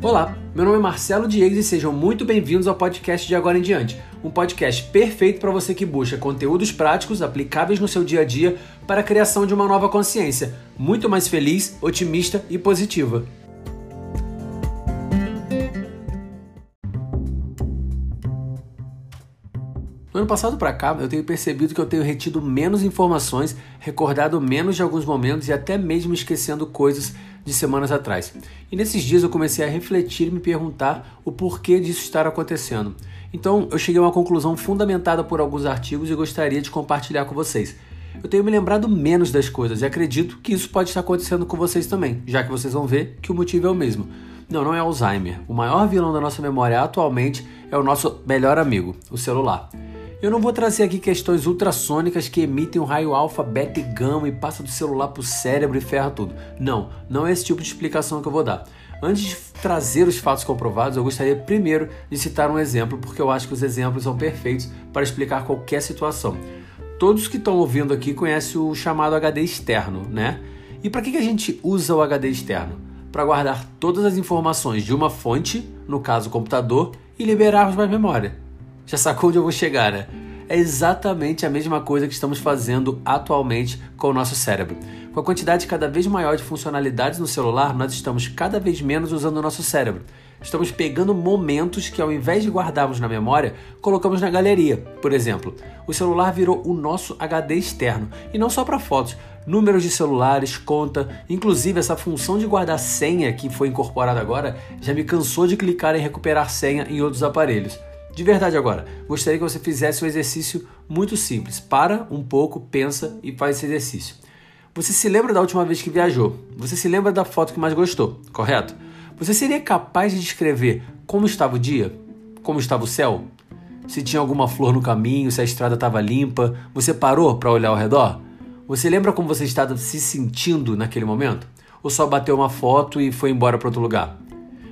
Olá, meu nome é Marcelo Diegues e sejam muito bem-vindos ao podcast de Agora em Diante, um podcast perfeito para você que busca conteúdos práticos aplicáveis no seu dia a dia para a criação de uma nova consciência, muito mais feliz, otimista e positiva. Do ano passado para cá, eu tenho percebido que eu tenho retido menos informações, recordado menos de alguns momentos e até mesmo esquecendo coisas de semanas atrás. E nesses dias eu comecei a refletir e me perguntar o porquê disso estar acontecendo. Então eu cheguei a uma conclusão fundamentada por alguns artigos e gostaria de compartilhar com vocês. Eu tenho me lembrado menos das coisas e acredito que isso pode estar acontecendo com vocês também, já que vocês vão ver que o motivo é o mesmo. Não, não é Alzheimer. O maior vilão da nossa memória atualmente é o nosso melhor amigo, o celular. Eu não vou trazer aqui questões ultrassônicas que emitem um raio alfa, beta e gama e passa do celular para o cérebro e ferra tudo. Não, não é esse tipo de explicação que eu vou dar. Antes de trazer os fatos comprovados, eu gostaria primeiro de citar um exemplo, porque eu acho que os exemplos são perfeitos para explicar qualquer situação. Todos que estão ouvindo aqui conhecem o chamado HD externo, né? E para que a gente usa o HD externo? Para guardar todas as informações de uma fonte, no caso o computador, e liberarmos mais memória. Já sacou onde eu vou chegar, né? É exatamente a mesma coisa que estamos fazendo atualmente com o nosso cérebro. Com a quantidade cada vez maior de funcionalidades no celular, nós estamos cada vez menos usando o nosso cérebro. Estamos pegando momentos que, ao invés de guardarmos na memória, colocamos na galeria. Por exemplo, o celular virou o nosso HD externo e não só para fotos. Números de celulares, conta, inclusive essa função de guardar senha que foi incorporada agora já me cansou de clicar em recuperar senha em outros aparelhos. De verdade agora, gostaria que você fizesse um exercício muito simples. Para um pouco, pensa e faz esse exercício. Você se lembra da última vez que viajou? Você se lembra da foto que mais gostou, correto? Você seria capaz de descrever como estava o dia? Como estava o céu? Se tinha alguma flor no caminho, se a estrada estava limpa? Você parou para olhar ao redor? Você lembra como você estava se sentindo naquele momento? Ou só bateu uma foto e foi embora para outro lugar?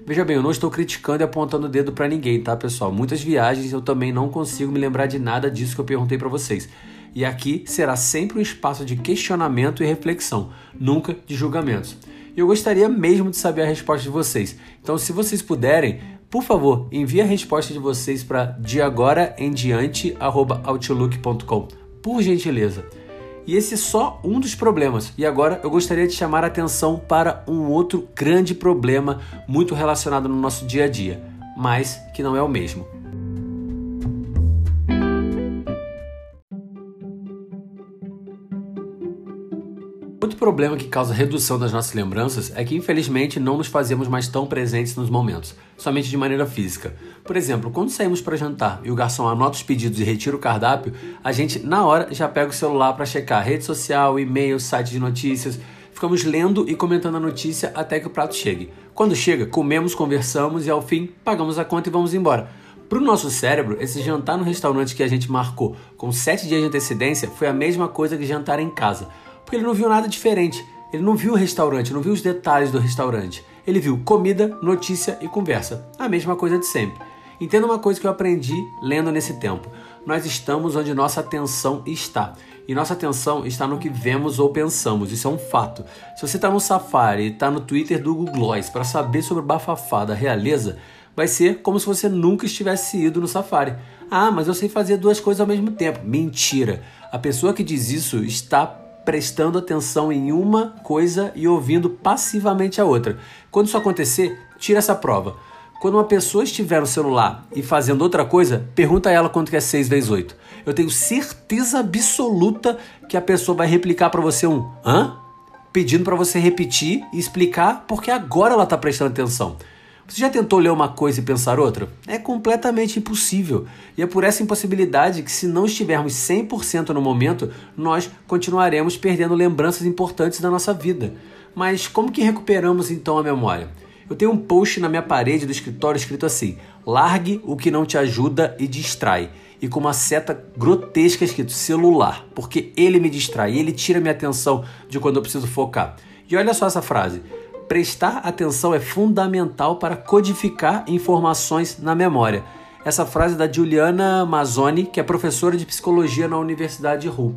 Veja bem, eu não estou criticando e apontando o dedo para ninguém, tá, pessoal? Muitas viagens eu também não consigo me lembrar de nada disso que eu perguntei para vocês. E aqui será sempre um espaço de questionamento e reflexão, nunca de julgamentos. E eu gostaria mesmo de saber a resposta de vocês. Então, se vocês puderem, por favor, envie a resposta de vocês para de agora em diante outlook.com. Por gentileza. E esse é só um dos problemas. E agora eu gostaria de chamar a atenção para um outro grande problema muito relacionado no nosso dia a dia, mas que não é o mesmo. Outro problema que causa redução das nossas lembranças é que, infelizmente, não nos fazemos mais tão presentes nos momentos, somente de maneira física. Por exemplo, quando saímos para jantar e o garçom anota os pedidos e retira o cardápio, a gente, na hora, já pega o celular para checar rede social, e-mail, site de notícias. Ficamos lendo e comentando a notícia até que o prato chegue. Quando chega, comemos, conversamos e, ao fim, pagamos a conta e vamos embora. Para o nosso cérebro, esse jantar no restaurante que a gente marcou com sete dias de antecedência foi a mesma coisa que jantar em casa porque ele não viu nada diferente. Ele não viu o restaurante, não viu os detalhes do restaurante. Ele viu comida, notícia e conversa. A mesma coisa de sempre. Entenda uma coisa que eu aprendi lendo nesse tempo. Nós estamos onde nossa atenção está. E nossa atenção está no que vemos ou pensamos. Isso é um fato. Se você está no Safari está no Twitter do Google Gloss para saber sobre o bafafá da realeza, vai ser como se você nunca estivesse ido no Safari. Ah, mas eu sei fazer duas coisas ao mesmo tempo. Mentira! A pessoa que diz isso está prestando atenção em uma coisa e ouvindo passivamente a outra. Quando isso acontecer, tira essa prova. Quando uma pessoa estiver no celular e fazendo outra coisa, pergunta a ela quanto que é 6 vezes 8. Eu tenho certeza absoluta que a pessoa vai replicar para você um hã? Pedindo para você repetir e explicar porque agora ela está prestando atenção. Você já tentou ler uma coisa e pensar outra? É completamente impossível. E é por essa impossibilidade que, se não estivermos 100% no momento, nós continuaremos perdendo lembranças importantes da nossa vida. Mas como que recuperamos então a memória? Eu tenho um post na minha parede do escritório escrito assim: largue o que não te ajuda e distrai. E com uma seta grotesca escrito celular, porque ele me distrai, ele tira minha atenção de quando eu preciso focar. E olha só essa frase: prestar atenção é fundamental para codificar informações na memória. Essa frase é da Juliana Mazzoni, que é professora de psicologia na Universidade de Hull.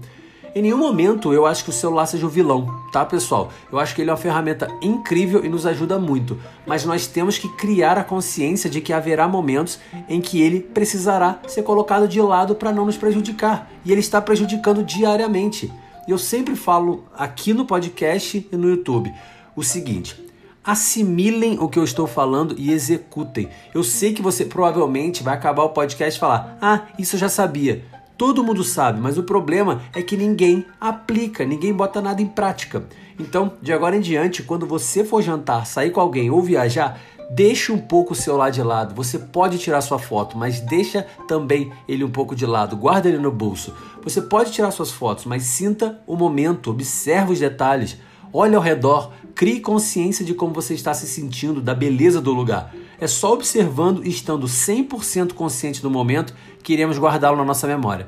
Em nenhum momento eu acho que o celular seja o vilão, tá, pessoal? Eu acho que ele é uma ferramenta incrível e nos ajuda muito, mas nós temos que criar a consciência de que haverá momentos em que ele precisará ser colocado de lado para não nos prejudicar, e ele está prejudicando diariamente. E eu sempre falo aqui no podcast e no YouTube o seguinte: assimilem o que eu estou falando e executem. Eu sei que você provavelmente vai acabar o podcast e falar: "Ah, isso eu já sabia". Todo mundo sabe, mas o problema é que ninguém aplica, ninguém bota nada em prática. Então, de agora em diante, quando você for jantar, sair com alguém ou viajar, deixe um pouco o celular de lado. Você pode tirar sua foto, mas deixa também ele um pouco de lado. Guarda ele no bolso. Você pode tirar suas fotos, mas sinta o momento, observe os detalhes. Olhe ao redor, crie consciência de como você está se sentindo, da beleza do lugar. É só observando e estando 100% consciente do momento que iremos guardá-lo na nossa memória.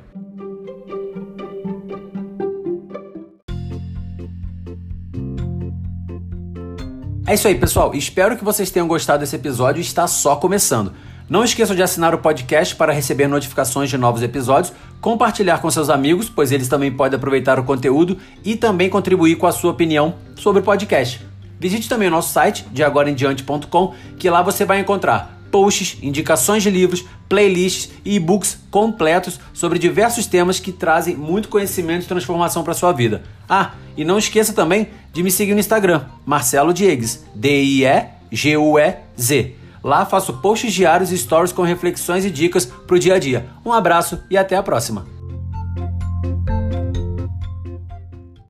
É isso aí, pessoal. Espero que vocês tenham gostado desse episódio. Está só começando. Não esqueçam de assinar o podcast para receber notificações de novos episódios, compartilhar com seus amigos, pois eles também podem aproveitar o conteúdo e também contribuir com a sua opinião sobre o podcast. Visite também o nosso site, de agoraemdiante.com, que lá você vai encontrar posts, indicações de livros, playlists e e-books completos sobre diversos temas que trazem muito conhecimento e transformação para sua vida. Ah, e não esqueça também de me seguir no Instagram, Marcelo Diegues, D-I-E-G-U-E-Z. Lá faço posts diários e stories com reflexões e dicas para o dia a dia. Um abraço e até a próxima!